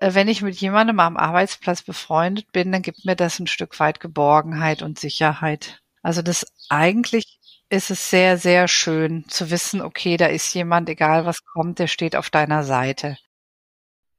äh, wenn ich mit jemandem am Arbeitsplatz befreundet bin, dann gibt mir das ein Stück weit Geborgenheit und Sicherheit. Also das eigentlich ist es sehr, sehr schön zu wissen, okay, da ist jemand, egal was kommt, der steht auf deiner Seite.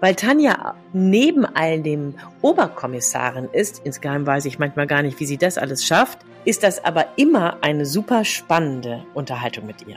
Weil Tanja neben all dem Oberkommissarin ist, insgeheim weiß ich manchmal gar nicht, wie sie das alles schafft, ist das aber immer eine super spannende Unterhaltung mit ihr.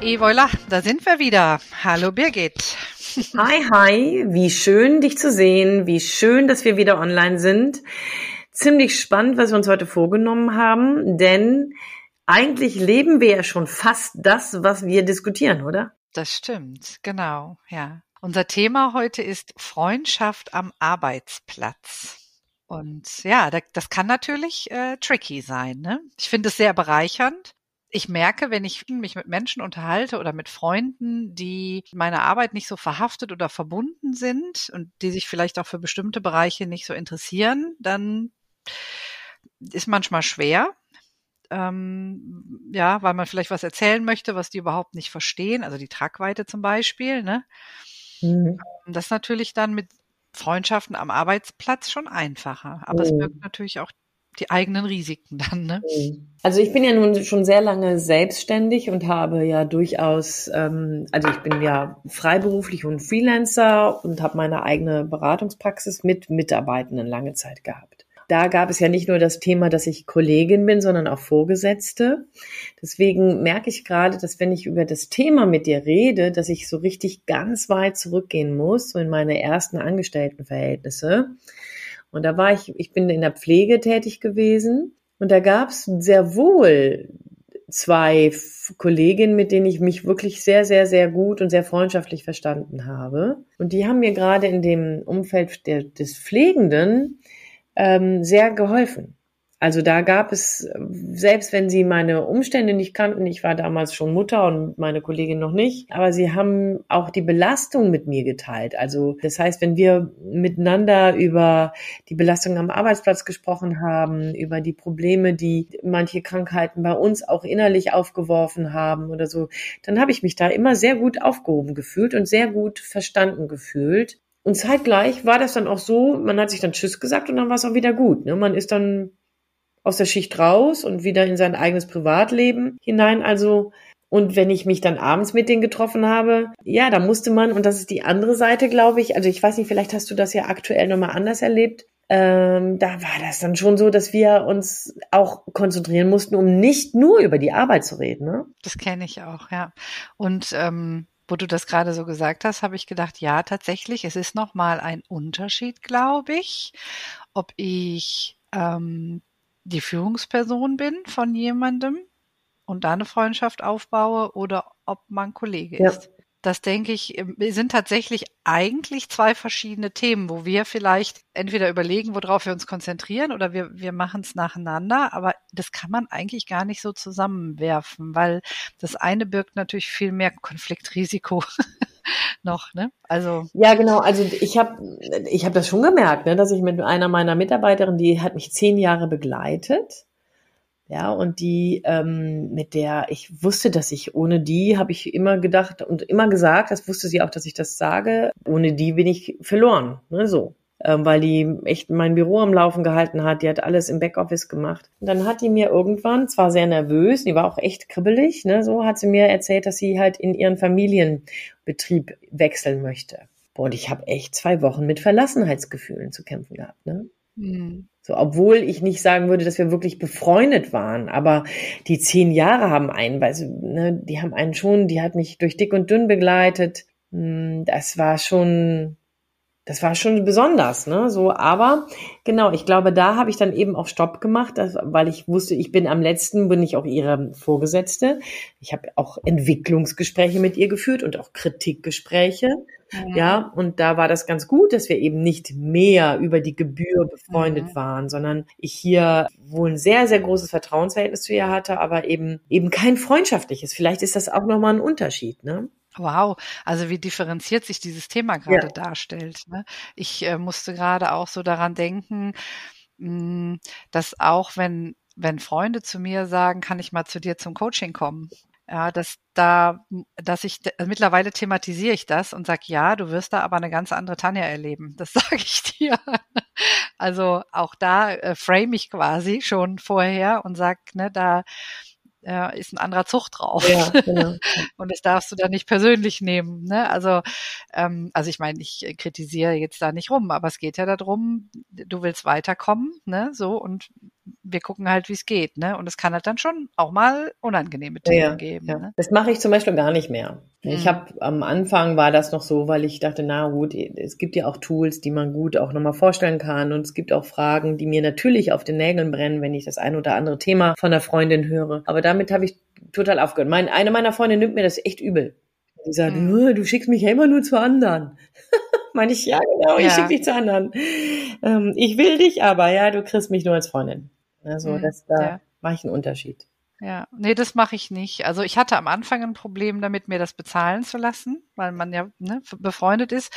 Evoila, da sind wir wieder. Hallo Birgit. Hi, hi. Wie schön, dich zu sehen. Wie schön, dass wir wieder online sind. Ziemlich spannend, was wir uns heute vorgenommen haben, denn eigentlich leben wir ja schon fast das, was wir diskutieren, oder? Das stimmt, genau, ja. Unser Thema heute ist Freundschaft am Arbeitsplatz. Und ja, das kann natürlich äh, tricky sein. Ne? Ich finde es sehr bereichernd, ich merke, wenn ich mich mit Menschen unterhalte oder mit Freunden, die meiner Arbeit nicht so verhaftet oder verbunden sind und die sich vielleicht auch für bestimmte Bereiche nicht so interessieren, dann ist manchmal schwer. Ähm, ja, weil man vielleicht was erzählen möchte, was die überhaupt nicht verstehen, also die Tragweite zum Beispiel. Ne? Mhm. Das ist natürlich dann mit Freundschaften am Arbeitsplatz schon einfacher. Aber mhm. es birgt natürlich auch die eigenen Risiken dann, ne? Also ich bin ja nun schon sehr lange selbstständig und habe ja durchaus, ähm, also ich bin ja freiberuflich und Freelancer und habe meine eigene Beratungspraxis mit Mitarbeitenden lange Zeit gehabt. Da gab es ja nicht nur das Thema, dass ich Kollegin bin, sondern auch Vorgesetzte. Deswegen merke ich gerade, dass wenn ich über das Thema mit dir rede, dass ich so richtig ganz weit zurückgehen muss, so in meine ersten Angestelltenverhältnisse. Und da war ich, ich bin in der Pflege tätig gewesen und da gab es sehr wohl zwei Kolleginnen, mit denen ich mich wirklich sehr, sehr, sehr gut und sehr freundschaftlich verstanden habe. Und die haben mir gerade in dem Umfeld der, des Pflegenden ähm, sehr geholfen. Also da gab es, selbst wenn sie meine Umstände nicht kannten, ich war damals schon Mutter und meine Kollegin noch nicht, aber sie haben auch die Belastung mit mir geteilt. Also das heißt, wenn wir miteinander über die Belastung am Arbeitsplatz gesprochen haben, über die Probleme, die manche Krankheiten bei uns auch innerlich aufgeworfen haben oder so, dann habe ich mich da immer sehr gut aufgehoben gefühlt und sehr gut verstanden gefühlt. Und zeitgleich war das dann auch so, man hat sich dann Tschüss gesagt und dann war es auch wieder gut. Ne? Man ist dann aus der Schicht raus und wieder in sein eigenes Privatleben hinein. Also, und wenn ich mich dann abends mit denen getroffen habe, ja, da musste man, und das ist die andere Seite, glaube ich, also ich weiß nicht, vielleicht hast du das ja aktuell nochmal anders erlebt, ähm, da war das dann schon so, dass wir uns auch konzentrieren mussten, um nicht nur über die Arbeit zu reden. Ne? Das kenne ich auch, ja. Und ähm, wo du das gerade so gesagt hast, habe ich gedacht, ja, tatsächlich, es ist nochmal ein Unterschied, glaube ich, ob ich ähm, die Führungsperson bin von jemandem und da eine Freundschaft aufbaue oder ob man Kollege ja. ist. Das denke ich, ähm, sind tatsächlich eigentlich zwei verschiedene Themen, wo wir vielleicht entweder überlegen, worauf wir uns konzentrieren oder wir, wir machen es nacheinander, aber das kann man eigentlich gar nicht so zusammenwerfen, weil das eine birgt natürlich viel mehr Konfliktrisiko noch, ne? Also ja, genau. Also ich habe ich habe das schon gemerkt, ne, dass ich mit einer meiner Mitarbeiterinnen, die hat mich zehn Jahre begleitet, ja, und die ähm, mit der ich wusste, dass ich ohne die habe ich immer gedacht und immer gesagt, das wusste sie auch, dass ich das sage. Ohne die bin ich verloren, ne, so ähm, weil die echt mein Büro am Laufen gehalten hat. Die hat alles im Backoffice gemacht. Und dann hat die mir irgendwann, zwar sehr nervös, die war auch echt kribbelig, ne, so hat sie mir erzählt, dass sie halt in ihren Familienbetrieb wechseln möchte. Boah, und ich habe echt zwei Wochen mit Verlassenheitsgefühlen zu kämpfen gehabt. Ne? Mhm. So, obwohl ich nicht sagen würde, dass wir wirklich befreundet waren, aber die zehn Jahre haben einen, weil ne, die haben einen schon, die hat mich durch dick und dünn begleitet. Hm, das war schon, das war schon besonders, ne? So, aber genau, ich glaube, da habe ich dann eben auch Stopp gemacht, dass, weil ich wusste, ich bin am letzten, bin ich auch ihre Vorgesetzte. Ich habe auch Entwicklungsgespräche mit ihr geführt und auch Kritikgespräche. Mhm. Ja, und da war das ganz gut, dass wir eben nicht mehr über die Gebühr befreundet mhm. waren, sondern ich hier wohl ein sehr, sehr großes Vertrauensverhältnis zu ihr hatte, aber eben, eben kein freundschaftliches. Vielleicht ist das auch nochmal ein Unterschied, ne? Wow, also wie differenziert sich dieses Thema gerade ja. darstellt. Ne? Ich äh, musste gerade auch so daran denken, mh, hm, dass auch wenn wenn Freunde zu mir sagen, kann ich mal zu dir zum Coaching kommen, ja, dass da, dass ich also mittlerweile thematisiere ich das und sag ja, du wirst da aber eine ganz andere Tanja erleben. Das sage ich dir. Also auch da äh, frame ich quasi schon vorher und sag, ne, da äh, ist ein anderer Zug drauf. Ja, genau. und das darfst du dann nicht persönlich nehmen. Ne? Also, ähm, also ich meine, ich kritisiere jetzt da nicht rum, aber es geht ja darum, du willst weiterkommen, ne? So und wir gucken halt, wie es geht, ne? Und es kann halt dann schon auch mal unangenehme Themen ja, geben. Ja. Ne? Das mache ich zum Beispiel gar nicht mehr. Mhm. Ich habe am Anfang war das noch so, weil ich dachte, na gut, es gibt ja auch Tools, die man gut auch nochmal vorstellen kann. Und es gibt auch Fragen, die mir natürlich auf den Nägeln brennen, wenn ich das ein oder andere Thema von der Freundin höre. Aber damit habe ich total aufgehört. Mein, eine meiner Freunde nimmt mir das echt übel. Die sagt, mhm. du schickst mich ja immer nur zu anderen. Meine ich, ja, genau, ja. ich schicke dich zu anderen. Ähm, ich will dich aber, ja, du kriegst mich nur als Freundin. Also mhm, das, da ja. mache ich einen Unterschied. Ja, nee, das mache ich nicht. Also ich hatte am Anfang ein Problem damit, mir das bezahlen zu lassen, weil man ja ne, befreundet ist.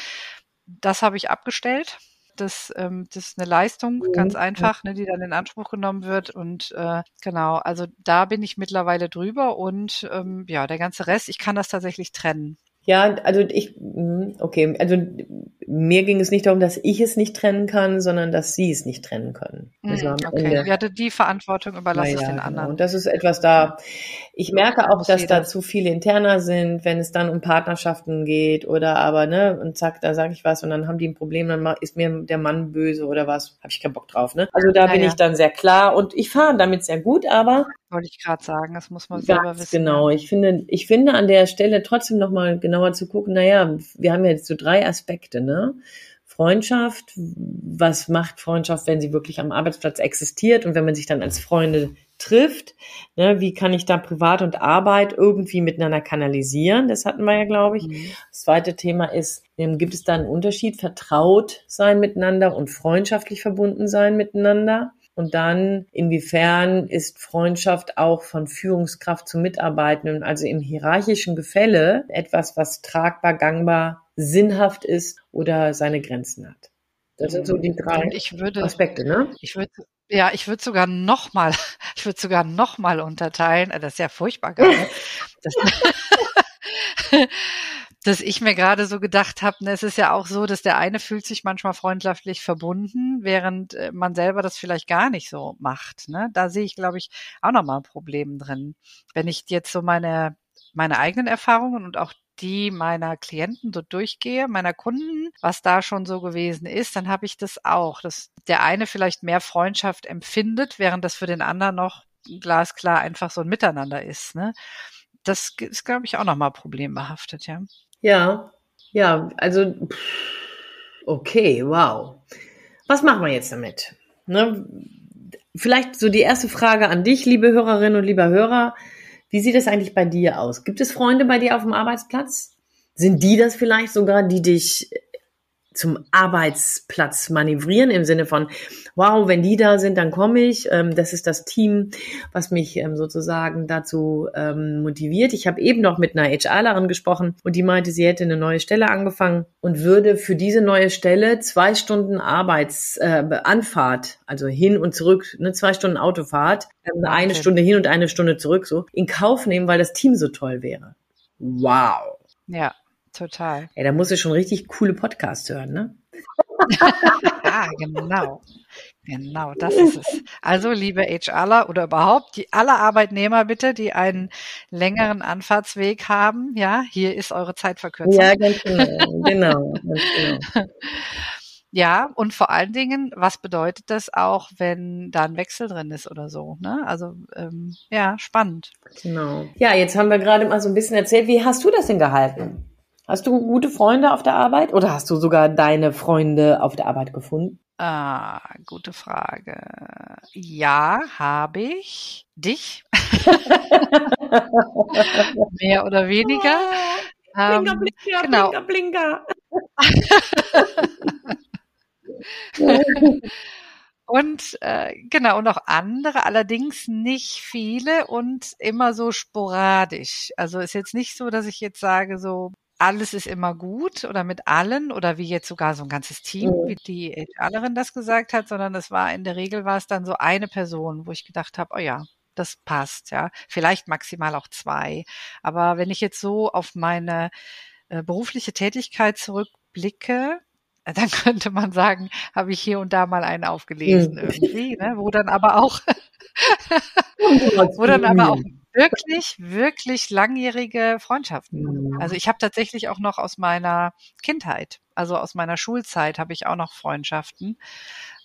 Das habe ich abgestellt. Das, ähm, das ist eine Leistung, mhm. ganz einfach, ne, die dann in Anspruch genommen wird. Und äh, genau, also da bin ich mittlerweile drüber und ähm, ja, der ganze Rest, ich kann das tatsächlich trennen. Ja, also ich, hm, okay, also mir ging es nicht darum, dass ich es nicht trennen kann, sondern dass sie es nicht trennen können. Also okay, ich hatte die Verantwortung überlasse ja, den genau. anderen. Und das ist etwas da, ich merke auch, dass da zu viele Interner sind, wenn es dann um Partnerschaften geht oder aber, ne, und zack, da sage ich was und dann haben die ein Problem, dann ist mir der Mann böse oder was, habe ich keinen Bock drauf, ne? Also da ja, bin ich dann sehr klar und ich fahre damit sehr gut, aber wollte ich gerade sagen, das muss man selber wissen. Genau, ich finde, ich finde an der Stelle trotzdem nochmal genauer zu gucken, naja, wir haben ja jetzt so drei Aspekte, ne? Freundschaft, was macht Freundschaft, wenn sie wirklich am Arbeitsplatz existiert und wenn man sich dann als Freunde trifft, ne, wie kann ich da Privat und Arbeit irgendwie miteinander kanalisieren? Das hatten wir ja, glaube ich. Mhm. Das zweite Thema ist, ähm, gibt es da einen Unterschied, vertraut sein miteinander und freundschaftlich verbunden sein miteinander? Und dann, inwiefern ist Freundschaft auch von Führungskraft zu Mitarbeitenden, also im hierarchischen Gefälle, etwas, was tragbar, gangbar, sinnhaft ist oder seine Grenzen hat? Das sind so die drei würde, Aspekte, ne? Ich würde ja, ich würde sogar noch mal, ich würde sogar noch mal unterteilen. Das ist ja furchtbar gerade. Das, dass ich mir gerade so gedacht habe, ne, es ist ja auch so, dass der eine fühlt sich manchmal freundschaftlich verbunden, während äh, man selber das vielleicht gar nicht so macht. Ne? Da sehe ich, glaube ich, auch nochmal ein Problem drin. Wenn ich jetzt so meine, meine eigenen Erfahrungen und auch die meiner Klienten so durchgehe, meiner Kunden, was da schon so gewesen ist, dann habe ich das auch, dass der eine vielleicht mehr Freundschaft empfindet, während das für den anderen noch glasklar einfach so ein Miteinander ist. Ne? Das ist, glaube ich, auch nochmal problembehaftet, ja. Ja, ja, also okay, wow. Was machen wir jetzt damit? Ne? Vielleicht so die erste Frage an dich, liebe Hörerinnen und lieber Hörer. Wie sieht es eigentlich bei dir aus? Gibt es Freunde bei dir auf dem Arbeitsplatz? Sind die das vielleicht sogar, die dich zum Arbeitsplatz manövrieren im Sinne von, wow, wenn die da sind, dann komme ich. Ähm, das ist das Team, was mich ähm, sozusagen dazu ähm, motiviert. Ich habe eben noch mit einer HRlerin gesprochen und die meinte, sie hätte eine neue Stelle angefangen und würde für diese neue Stelle zwei Stunden Arbeits äh, also hin und zurück, ne, zwei Stunden Autofahrt, ähm, okay. eine Stunde hin und eine Stunde zurück, so in Kauf nehmen, weil das Team so toll wäre. Wow. Ja, Total. Ey, da musst du schon richtig coole Podcasts hören, ne? ah, genau. Genau, das ist es. Also, liebe HRler oder überhaupt die alle Arbeitnehmer bitte, die einen längeren Anfahrtsweg haben, ja, hier ist eure Zeitverkürzung. Ja, ganz genau, genau, ganz genau. ja, und vor allen Dingen, was bedeutet das auch, wenn da ein Wechsel drin ist oder so? Ne? Also ähm, ja, spannend. Genau. Ja, jetzt haben wir gerade mal so ein bisschen erzählt. Wie hast du das denn gehalten? Hast du gute Freunde auf der Arbeit oder hast du sogar deine Freunde auf der Arbeit gefunden? Ah, gute Frage. Ja, habe ich. Dich? Mehr oder weniger. Oh, blinker, blinker, ähm, genau. blinker, blinker. Und äh, genau, und auch andere, allerdings nicht viele und immer so sporadisch. Also ist jetzt nicht so, dass ich jetzt sage, so alles ist immer gut oder mit allen oder wie jetzt sogar so ein ganzes Team, Mhm. wie die HRlerin das gesagt hat, sondern es war in der Regel war es dann so eine Person, wo ich gedacht habe, oh ja, das passt, ja. Vielleicht maximal auch zwei. Aber wenn ich jetzt so auf meine äh, berufliche Tätigkeit zurückblicke, äh, dann könnte man sagen, habe ich hier und da mal einen aufgelesen Mhm. irgendwie, ne? wo dann aber auch, wo dann aber auch wirklich, wirklich langjährige Freundschaften. Mhm. Also ich habe tatsächlich auch noch aus meiner Kindheit, also aus meiner Schulzeit habe ich auch noch Freundschaften.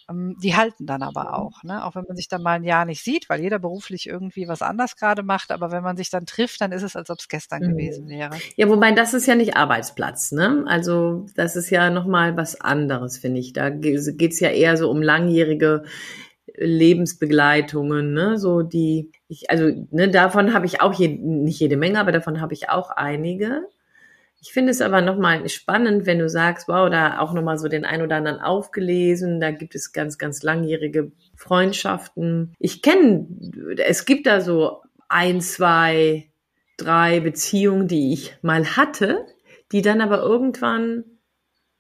Ähm, Die halten dann aber auch, ne? Auch wenn man sich dann mal ein Jahr nicht sieht, weil jeder beruflich irgendwie was anders gerade macht. Aber wenn man sich dann trifft, dann ist es, als ob es gestern Mhm. gewesen wäre. Ja, wobei das ist ja nicht Arbeitsplatz, ne? Also das ist ja nochmal was anderes, finde ich. Da ge- geht's ja eher so um langjährige Lebensbegleitungen, ne? So die, ich, also ne, davon habe ich auch je, nicht jede Menge, aber davon habe ich auch einige. Ich finde es aber nochmal spannend, wenn du sagst, wow, da auch nochmal so den ein oder anderen aufgelesen, da gibt es ganz, ganz langjährige Freundschaften. Ich kenne, es gibt da so ein, zwei, drei Beziehungen, die ich mal hatte, die dann aber irgendwann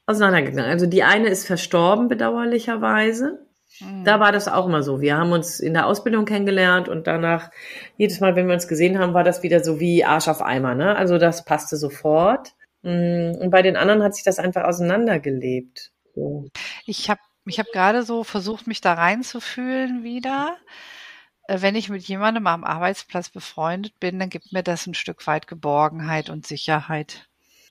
auseinandergegangen. Also die eine ist verstorben, bedauerlicherweise. Mhm. Da war das auch immer so. Wir haben uns in der Ausbildung kennengelernt und danach, jedes Mal, wenn wir uns gesehen haben, war das wieder so wie Arsch auf Eimer. Ne? Also das passte sofort. Mm, Und bei den anderen hat sich das einfach auseinandergelebt. So. Ich habe ich hab gerade so versucht, mich da reinzufühlen wieder. Äh, Wenn ich mit jemandem am Arbeitsplatz befreundet bin, dann gibt mir das ein Stück weit Geborgenheit und Sicherheit.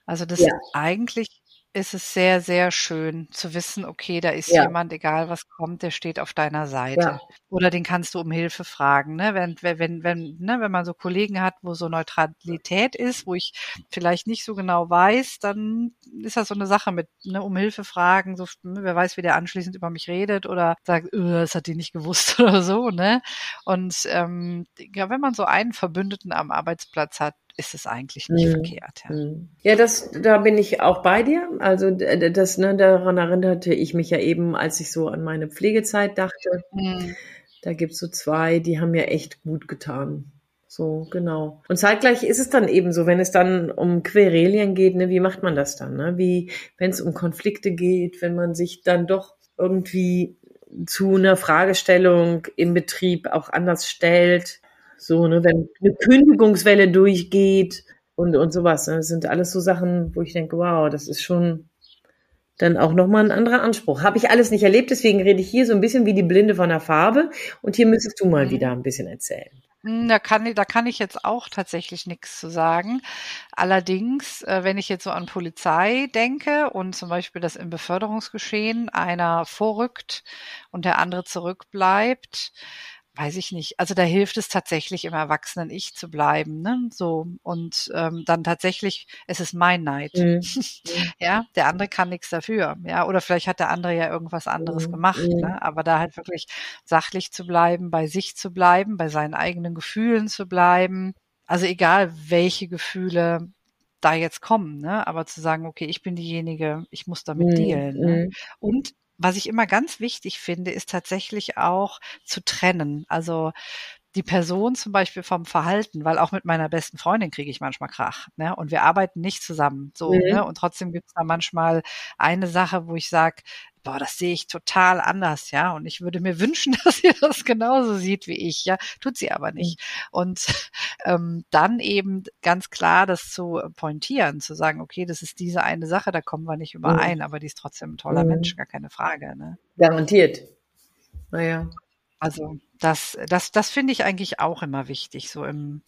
Also das Ja. eigentlich ist es sehr, sehr schön zu wissen, okay, da ist Ja. jemand, egal was kommt, der steht auf deiner Seite. Ja. Oder den kannst du um Hilfe fragen. Ne? Wenn, wenn, wenn, wenn, ne? wenn man so Kollegen hat, wo so Neutralität ist, wo ich vielleicht nicht so genau weiß, dann ist das so eine Sache mit ne, um Hilfe fragen, so ne, wer weiß, wie der anschließend über mich redet oder sagt, äh, das hat die nicht gewusst oder so, ne? Und ähm, ja, wenn man so einen Verbündeten am Arbeitsplatz hat, ist es eigentlich nicht Mhm. verkehrt. Ja. Mm. Ja, das, da bin ich auch bei dir. Also das, ne, daran erinnerte ich mich ja eben, als ich so an meine Pflegezeit dachte. Mhm. Da gibt's so zwei, die haben mir echt gut getan. So, genau. Und zeitgleich ist es dann eben so, wenn es dann um Querelien geht, ne, wie macht man das dann? Ne? Wie, wenn es um Konflikte geht, wenn man sich dann doch irgendwie zu einer Fragestellung im Betrieb auch anders stellt. So, ne, wenn eine Kündigungswelle durchgeht und, und sowas. Ne? Das sind alles so Sachen, wo ich denke, wow, das ist schon dann auch nochmal ein anderer Anspruch. Habe ich alles nicht erlebt, deswegen rede ich hier so ein bisschen wie die Blinde von der Farbe. Und hier müsstest du mal Mhm. wieder ein bisschen erzählen. Hm, Da kann, ich- da kann ich jetzt auch tatsächlich nichts zu sagen. Allerdings, äh, wenn ich jetzt so an Polizei denke und zum Beispiel, dass im Beförderungsgeschehen einer vorrückt und der andere zurückbleibt, weiß ich nicht. Also da hilft es tatsächlich im erwachsenen Ich zu bleiben, ne? So und ähm, dann tatsächlich, es ist mein Neid. Mhm. Ja, der andere kann nichts dafür. Ja, oder vielleicht hat der andere ja irgendwas anderes Mhm. gemacht. Mhm. Ne? Aber da halt wirklich sachlich zu bleiben, bei sich zu bleiben, bei seinen eigenen Gefühlen zu bleiben. Also egal, welche Gefühle da jetzt kommen, ne? Aber zu sagen, okay, ich bin diejenige, ich muss damit Mhm. dealen. Ne? Mhm. Und was ich immer ganz wichtig finde, ist tatsächlich auch zu trennen. Also die Person zum Beispiel vom Verhalten, weil auch mit meiner besten Freundin kriege ich manchmal Krach. Ne? Und wir arbeiten nicht zusammen. So, Mhm. ne? Und trotzdem gibt es da manchmal eine Sache, wo ich sage, boah, das sehe ich total anders, ja. Und ich würde mir wünschen, dass sie das genauso sieht wie ich, ja. Tut sie aber nicht. Und ähm, dann eben ganz klar das zu pointieren, zu sagen, okay, das ist diese eine Sache, da kommen wir nicht überein, aber die ist trotzdem ein toller Mhm. Mensch, gar keine Frage. Ne? Garantiert. Naja. Also das, das, das finde ich eigentlich auch immer wichtig, so im.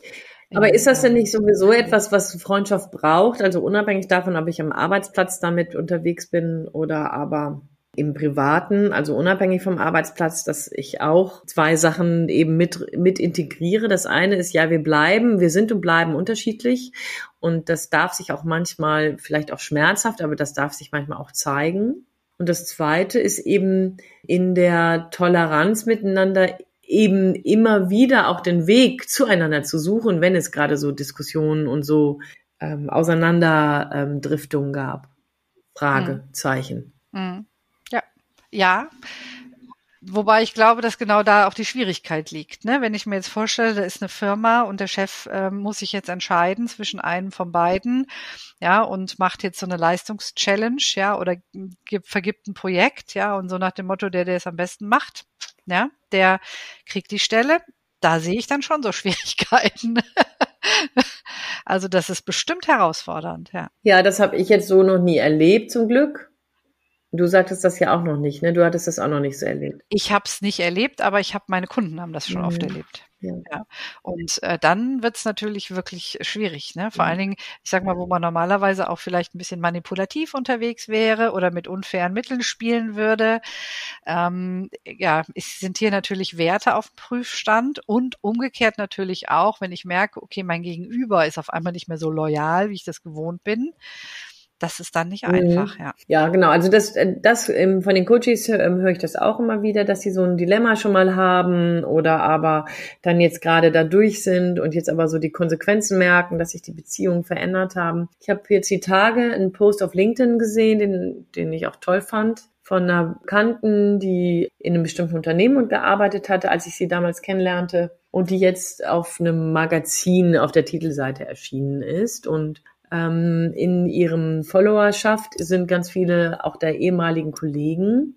im Aber ist das denn ähm, nicht sowieso etwas, was Freundschaft braucht? Also unabhängig davon, ob ich am Arbeitsplatz damit unterwegs bin oder aber im Privaten, also unabhängig vom Arbeitsplatz, dass ich auch zwei Sachen eben mit, mit integriere. Das eine ist, ja, wir bleiben, wir sind und bleiben unterschiedlich. Und das darf sich auch manchmal, vielleicht auch schmerzhaft, aber das darf sich manchmal auch zeigen. Und das zweite ist eben in der Toleranz miteinander eben immer wieder auch den Weg zueinander zu suchen, wenn es gerade so Diskussionen und so ähm, Auseinanderdriftungen gab. Fragezeichen. Mhm. Ja. Wobei ich glaube, dass genau da auch die Schwierigkeit liegt. Ne? Wenn ich mir jetzt vorstelle, da ist eine Firma und der Chef äh, muss sich jetzt entscheiden zwischen einem von beiden, ja, und macht jetzt so eine Leistungschallenge, ja, oder gibt, vergibt ein Projekt, ja, und so nach dem Motto, der, der es am besten macht, ja, der kriegt die Stelle. Da sehe ich dann schon so Schwierigkeiten. also das ist bestimmt herausfordernd, ja. Ja, das habe ich jetzt so noch nie erlebt, zum Glück. Du sagtest das ja auch noch nicht, ne? Du hattest das auch noch nicht so erlebt. Ich habe es nicht erlebt, aber ich habe meine Kunden haben das schon mhm. oft erlebt. Ja. ja. Und äh, dann wird es natürlich wirklich schwierig, ne? Vor mhm. allen Dingen, ich sag mal, wo man normalerweise auch vielleicht ein bisschen manipulativ unterwegs wäre oder mit unfairen Mitteln spielen würde. Ähm, ja, es sind hier natürlich Werte auf dem Prüfstand und umgekehrt natürlich auch, wenn ich merke, okay, mein Gegenüber ist auf einmal nicht mehr so loyal, wie ich das gewohnt bin das ist dann nicht mhm. einfach, ja. Ja, genau. Also das, äh, das ähm, von den Coaches ähm, höre ich das auch immer wieder, dass sie so ein Dilemma schon mal haben oder aber dann jetzt gerade da durch sind und jetzt aber so die Konsequenzen merken, dass sich die Beziehungen verändert haben. Ich habe jetzt die Tage einen Post auf LinkedIn gesehen, den, den ich auch toll fand von einer Bekannten, die in einem bestimmten Unternehmen gearbeitet hatte, als ich sie damals kennenlernte und die jetzt auf einem Magazin auf der Titelseite erschienen ist und ähm, in ihrem Followerschaft sind ganz viele auch der ehemaligen Kollegen,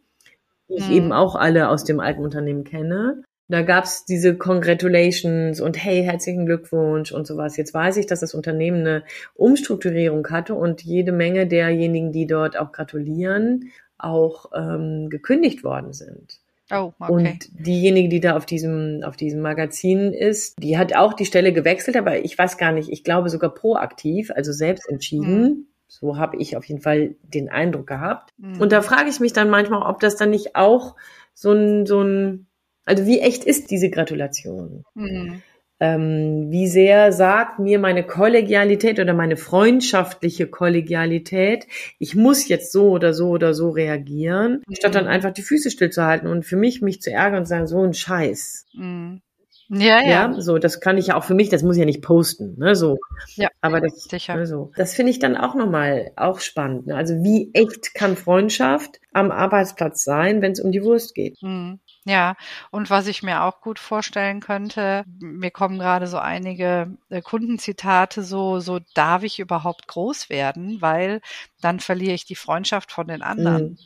die ich mhm. eben auch alle aus dem alten Unternehmen kenne. Da gab's diese Congratulations und hey, herzlichen Glückwunsch und sowas. Jetzt weiß ich, dass das Unternehmen eine Umstrukturierung hatte und jede Menge derjenigen, die dort auch gratulieren, auch ähm, gekündigt worden sind. Oh, okay. Und diejenige, die da auf diesem, auf diesem Magazin ist, die hat auch die Stelle gewechselt, aber ich weiß gar nicht, ich glaube sogar proaktiv, also selbst entschieden. Mhm. So habe ich auf jeden Fall den Eindruck gehabt. Mhm. Und da frage ich mich dann manchmal, ob das dann nicht auch so ein, so ein, also wie echt ist diese Gratulation? Mhm ähm, wie sehr sagt mir meine Kollegialität oder meine freundschaftliche Kollegialität, ich muss jetzt so oder so oder so reagieren, mhm. statt dann einfach die Füße stillzuhalten und für mich mich zu ärgern und sagen, so ein Scheiß. Mhm. Ja, ja, ja. So, das kann ich ja auch für mich, das muss ich ja nicht posten, ne, so. Ja. Aber das, sicher. Ne, so. Das finde ich dann auch nochmal auch spannend. Ne? Also wie echt kann Freundschaft am Arbeitsplatz sein, wenn es um die Wurst geht? Mhm. Ja, und was ich mir auch gut vorstellen könnte, mir kommen gerade so einige äh, Kundenzitate so, so darf ich überhaupt groß werden, weil dann verliere ich die Freundschaft von den anderen. Mhm.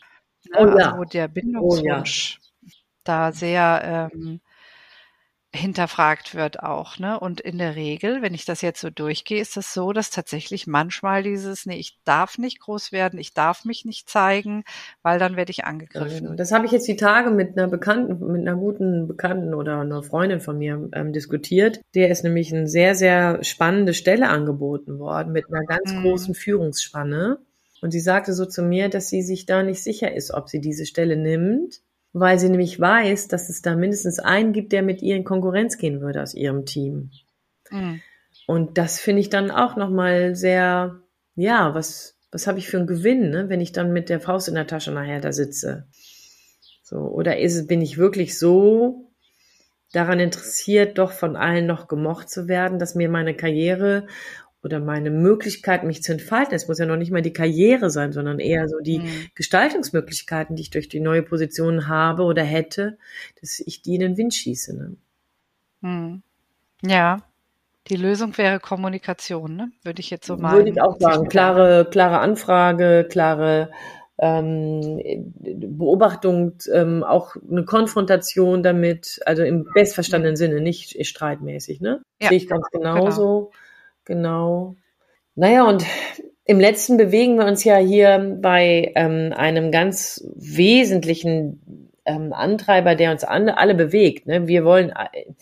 Oh, ja. Also der Bindungswunsch oh, ja. da sehr ähm, hinterfragt wird auch, ne? Und in der Regel, wenn ich das jetzt so durchgehe, ist es das so, dass tatsächlich manchmal dieses, nee, ich darf nicht groß werden, ich darf mich nicht zeigen, weil dann werde ich angegriffen. Das habe ich jetzt die Tage mit einer Bekannten, mit einer guten Bekannten oder einer Freundin von mir ähm, diskutiert. Der ist nämlich eine sehr, sehr spannende Stelle angeboten worden mit einer ganz mhm. großen Führungsspanne. Und sie sagte so zu mir, dass sie sich da nicht sicher ist, ob sie diese Stelle nimmt weil sie nämlich weiß, dass es da mindestens einen gibt, der mit ihr in Konkurrenz gehen würde aus ihrem Team. Mhm. Und das finde ich dann auch nochmal sehr, ja, was, was habe ich für einen Gewinn, ne, wenn ich dann mit der Faust in der Tasche nachher da sitze. So, oder ist, bin ich wirklich so daran interessiert, doch von allen noch gemocht zu werden, dass mir meine Karriere oder meine Möglichkeit, mich zu entfalten. Es muss ja noch nicht mal die Karriere sein, sondern eher so die mhm. Gestaltungsmöglichkeiten, die ich durch die neue Position habe oder hätte, dass ich die in den Wind schieße. Ne? Mhm. Ja, die Lösung wäre Kommunikation, ne? würde ich jetzt so mal. Würde ich auch sagen. Klare, klare Anfrage, klare ähm, Beobachtung, ähm, auch eine Konfrontation damit, also im bestverstandenen Sinne, nicht streitmäßig, ne? Ja. Sehe ich ganz genauso. Genau. Genau. Naja, und im letzten bewegen wir uns ja hier bei ähm, einem ganz wesentlichen ähm, Antreiber, der uns alle, alle bewegt. Ne? Wir wollen, äh,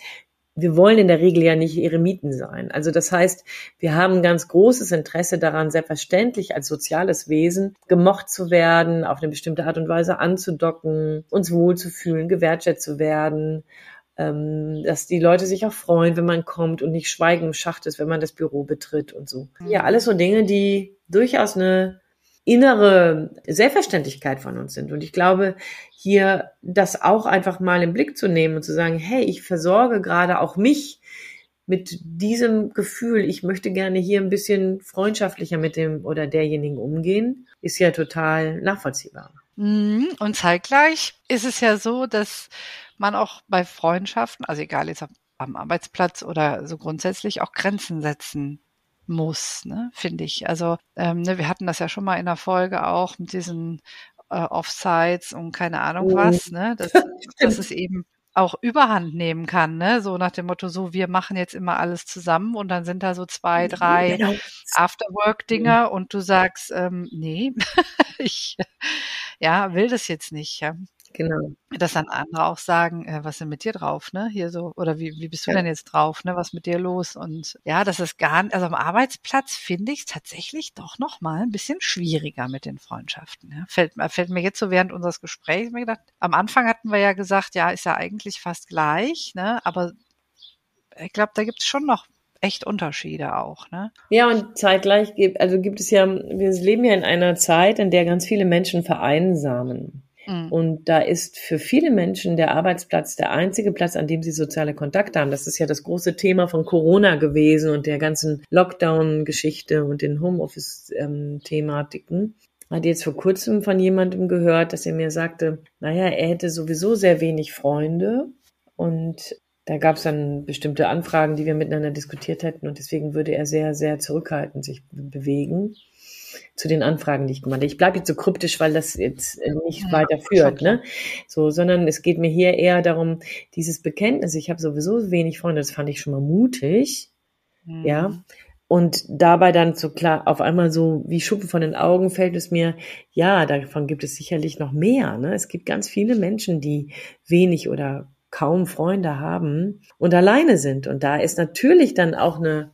wir wollen in der Regel ja nicht Eremiten sein. Also das heißt, wir haben ganz großes Interesse daran, selbstverständlich als soziales Wesen gemocht zu werden, auf eine bestimmte Art und Weise anzudocken, uns wohlzufühlen, gewertschätzt zu werden, ähm, dass die Leute sich auch freuen, wenn man kommt und nicht schweigen im Schacht ist, wenn man das Büro betritt und so. Ja, alles so Dinge, die durchaus eine innere Selbstverständlichkeit von uns sind. Und ich glaube, hier das auch einfach mal im Blick zu nehmen und zu sagen, hey, ich versorge gerade auch mich mit diesem Gefühl, ich möchte gerne hier ein bisschen freundschaftlicher mit dem oder derjenigen umgehen, ist ja total nachvollziehbar. Mhm. Und zeitgleich ist es ja so, dass man auch bei Freundschaften, also egal jetzt am Arbeitsplatz oder so grundsätzlich auch Grenzen setzen muss, ne, finde ich. Also ähm, ne, wir hatten das ja schon mal in der Folge auch mit diesen äh, Offsites und keine Ahnung oh. was, ne, dass, dass es eben auch Überhand nehmen kann, ne? So nach dem Motto, so wir machen jetzt immer alles zusammen und dann sind da so zwei, drei genau. Afterwork-Dinger und du sagst, ähm, nee, ich ja, will das jetzt nicht. Ja. Genau. Dass dann andere auch sagen, äh, was ist denn mit dir drauf, ne? Hier so, oder wie, wie bist du ja. denn jetzt drauf, ne? Was mit dir los? Und ja, das ist gar nicht, also am Arbeitsplatz finde ich es tatsächlich doch nochmal ein bisschen schwieriger mit den Freundschaften. Ja? Fällt, fällt mir jetzt so während unseres Gesprächs mir gedacht, am Anfang hatten wir ja gesagt, ja, ist ja eigentlich fast gleich, ne? Aber ich glaube, da gibt es schon noch echt Unterschiede auch, ne? Ja, und zeitgleich gibt, also gibt es ja, wir leben ja in einer Zeit, in der ganz viele Menschen vereinsamen. Mhm. Und da ist für viele Menschen der Arbeitsplatz der einzige Platz, an dem sie soziale Kontakte haben. Das ist ja das große Thema von Corona gewesen und der ganzen Lockdown-Geschichte und den Homeoffice-Thematiken. Hatte jetzt vor kurzem von jemandem gehört, dass er mir sagte, naja, er hätte sowieso sehr wenig Freunde und da gab es dann bestimmte Anfragen, die wir miteinander diskutiert hätten und deswegen würde er sehr, sehr zurückhaltend sich bewegen zu den Anfragen, die ich gemacht habe. Ich bleibe jetzt so kryptisch, weil das jetzt äh, nicht ja, weiter führt, ne? So, sondern es geht mir hier eher darum, dieses Bekenntnis, ich habe sowieso wenig Freunde, das fand ich schon mal mutig, mhm. ja. Und dabei dann so klar, auf einmal so wie Schuppen von den Augen fällt es mir, ja, davon gibt es sicherlich noch mehr. Ne? Es gibt ganz viele Menschen, die wenig oder kaum Freunde haben und alleine sind. Und da ist natürlich dann auch eine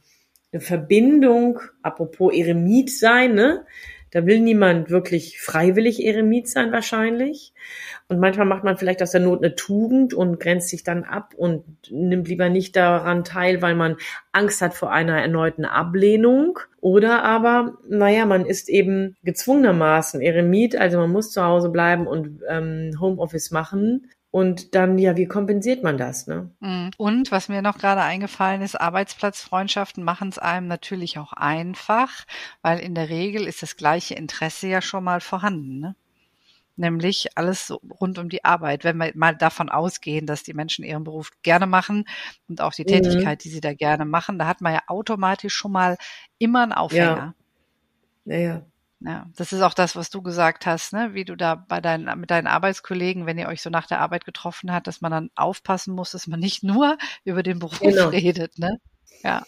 eine Verbindung, apropos Eremit sein, ne? Da will niemand wirklich freiwillig Eremit sein wahrscheinlich. Und manchmal macht man vielleicht aus der Not eine Tugend und grenzt sich dann ab und nimmt lieber nicht daran teil, weil man Angst hat vor einer erneuten Ablehnung. Oder aber, naja, man ist eben gezwungenermaßen Eremit, also man muss zu Hause bleiben und ähm, Homeoffice machen, und dann, ja, wie kompensiert man das? Ne? Mhm. Und was mir noch gerade eingefallen ist, Arbeitsplatzfreundschaften machen es einem natürlich auch einfach, weil in der Regel ist das gleiche Interesse ja schon mal vorhanden. Ne? Nämlich alles rund um die Arbeit. Wenn wir mal davon ausgehen, dass die Menschen ihren Beruf gerne machen und auch die mhm. Tätigkeit, die sie da gerne machen, da hat man ja automatisch schon mal immer einen Aufhänger. Ja, ja. Ja. Das ist auch das, was du gesagt hast, ne? wie du da bei deinen, mit deinen Arbeitskollegen, wenn ihr euch so nach der Arbeit getroffen habt, dass man dann aufpassen muss, dass man nicht nur über den Beruf genau. redet, ne? Ja.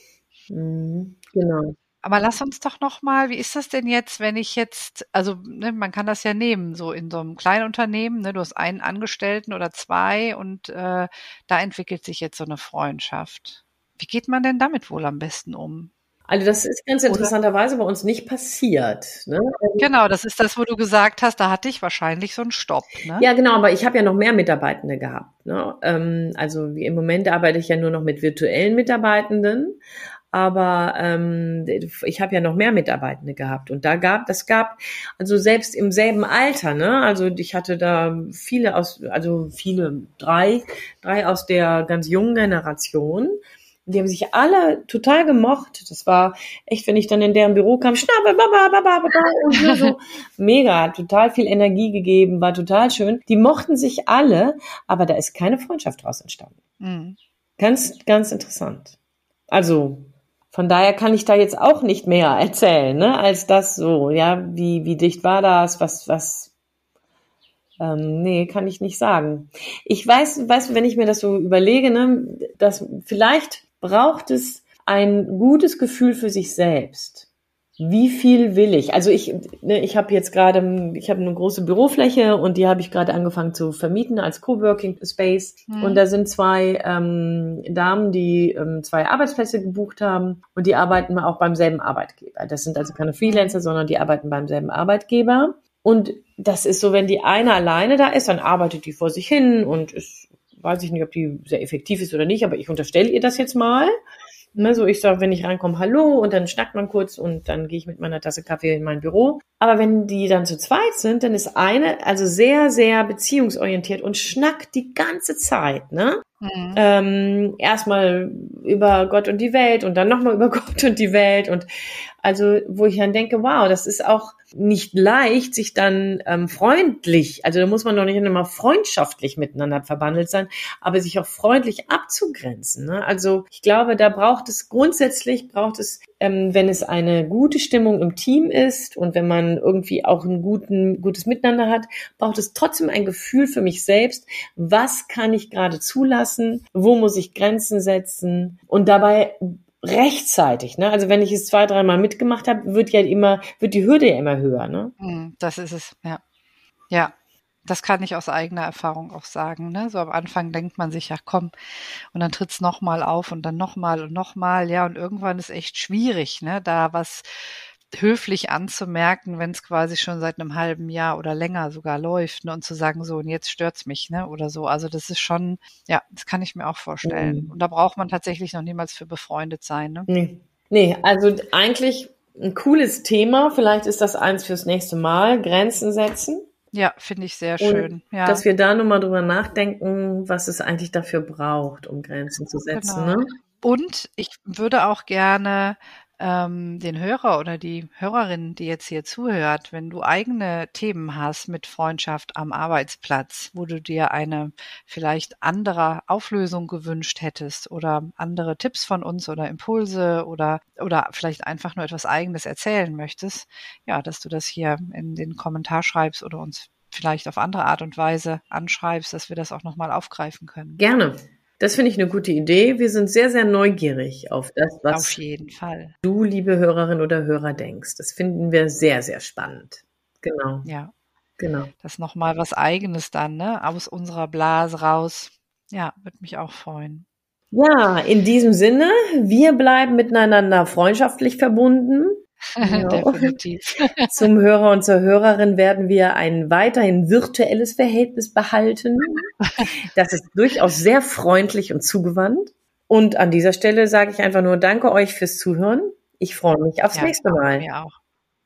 Mhm, genau. Aber lass uns doch noch mal, wie ist das denn jetzt, wenn ich jetzt, also ne, man kann das ja nehmen, so in so einem kleinen Unternehmen, ne, du hast einen Angestellten oder zwei und äh, da entwickelt sich jetzt so eine Freundschaft. Wie geht man denn damit wohl am besten um? Also das ist ganz interessanterweise bei uns nicht passiert. Ne? Genau, das ist das, wo du gesagt hast, da hatte ich wahrscheinlich so einen Stopp. Ne? Ja, genau, aber ich habe ja noch mehr Mitarbeitende gehabt. Ne? Ähm, also im Moment arbeite ich ja nur noch mit virtuellen Mitarbeitenden, aber ähm, ich habe ja noch mehr Mitarbeitende gehabt und da gab, das gab, also selbst im selben Alter, ne, also ich hatte da viele aus, also viele, drei, drei aus der ganz jungen Generation, die haben sich alle total gemocht. Das war echt, wenn ich dann in deren Büro kam, schnappe, baba, baba, baba, und so mega, hat total viel Energie gegeben, war total schön. Die mochten sich alle, aber da ist keine Freundschaft draus entstanden. Mhm. Ganz, ganz interessant. Also, von daher kann ich da jetzt auch nicht mehr erzählen, ne, als das so, ja, wie, wie dicht war das, was, was, ähm, nee, kann ich nicht sagen. Ich weiß, weißt du, wenn ich mir das so überlege, ne, dass vielleicht braucht es ein gutes Gefühl für sich selbst. wie viel will ich? Also ich, ne, ich habe jetzt gerade, ich habe eine große Bürofläche und die habe ich gerade angefangen zu vermieten als Coworking Space. Mhm. Und da sind zwei ähm, Damen, die ähm, zwei Arbeitsplätze gebucht haben und die arbeiten auch beim selben Arbeitgeber. Das sind also keine Freelancer, sondern die arbeiten beim selben Arbeitgeber. Und das ist so, wenn die eine alleine da ist, dann arbeitet die vor sich hin und ist, weiß ich nicht, ob die sehr effektiv ist oder nicht, aber ich unterstelle ihr das jetzt mal. Ne, so ich sage, wenn ich reinkomme, hallo und dann schnackt man kurz und dann gehe ich mit meiner Tasse Kaffee in mein Büro. Aber wenn die dann zu zweit sind, dann ist eine also sehr, sehr beziehungsorientiert und schnackt die ganze Zeit, ne? Mhm. Ähm, erstmal über Gott und die Welt und dann nochmal über Gott und die Welt und also wo ich dann denke, wow, das ist auch nicht leicht, sich dann ähm, freundlich, also da muss man doch nicht immer freundschaftlich miteinander verbandelt sein, aber sich auch freundlich abzugrenzen. Ne? Also ich glaube, da braucht es grundsätzlich, braucht es, ähm, wenn es eine gute Stimmung im Team ist und wenn man irgendwie auch ein guten, gutes Miteinander hat, braucht es trotzdem ein Gefühl für mich selbst, was kann ich gerade zulassen, wo muss ich Grenzen setzen und dabei rechtzeitig, ne? Also wenn ich es zwei, dreimal mitgemacht habe, wird ja immer, wird die Hürde ja immer höher, ne? Hm, das ist es, ja. Ja, das kann ich aus eigener Erfahrung auch sagen. Ne? So am Anfang denkt man sich, ja komm, und dann tritt's nochmal auf und dann nochmal und nochmal, ja, und irgendwann ist echt schwierig, ne, da was höflich anzumerken, wenn es quasi schon seit einem halben Jahr oder länger sogar läuft, ne, und zu sagen, so, und jetzt stört's mich, ne, oder so. Also das ist schon, ja, das kann ich mir auch vorstellen. Mhm. Und da braucht man tatsächlich noch niemals für befreundet sein, ne? Nee. Nee, also eigentlich ein cooles Thema. Vielleicht ist das eins fürs nächste Mal. Grenzen setzen. Ja, finde ich sehr schön. Und ja. Dass wir da nochmal drüber nachdenken, was es eigentlich dafür braucht, um Grenzen zu setzen. Genau. Ne? Und ich würde auch gerne ähm, den Hörer oder die Hörerin, die jetzt hier zuhört, wenn du eigene Themen hast mit Freundschaft am Arbeitsplatz, wo du dir eine vielleicht andere Auflösung gewünscht hättest oder andere Tipps von uns oder Impulse oder, oder vielleicht einfach nur etwas eigenes erzählen möchtest, ja, dass du das hier in den Kommentar schreibst oder uns vielleicht auf andere Art und Weise anschreibst, dass wir das auch nochmal aufgreifen können. Gerne. Das finde ich eine gute Idee. Wir sind sehr, sehr neugierig auf das, was auf jeden Fall. du, liebe Hörerin oder Hörer, denkst. Das finden wir sehr, sehr spannend. Genau. Ja. Genau. Das nochmal was Eigenes dann, ne? Aus unserer Blase raus. Ja, würde mich auch freuen. Ja, in diesem Sinne, wir bleiben miteinander freundschaftlich verbunden. Genau. Definitiv. Zum Hörer und zur Hörerin werden wir ein weiterhin virtuelles Verhältnis behalten. Das ist durchaus sehr freundlich und zugewandt. Und an dieser Stelle sage ich einfach nur Danke euch fürs Zuhören. Ich freue mich aufs ja, nächste Mal. Mir auch.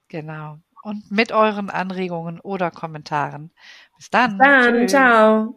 Genau. Und mit euren Anregungen oder Kommentaren. Bis dann. Bis dann. Tschüss. Ciao.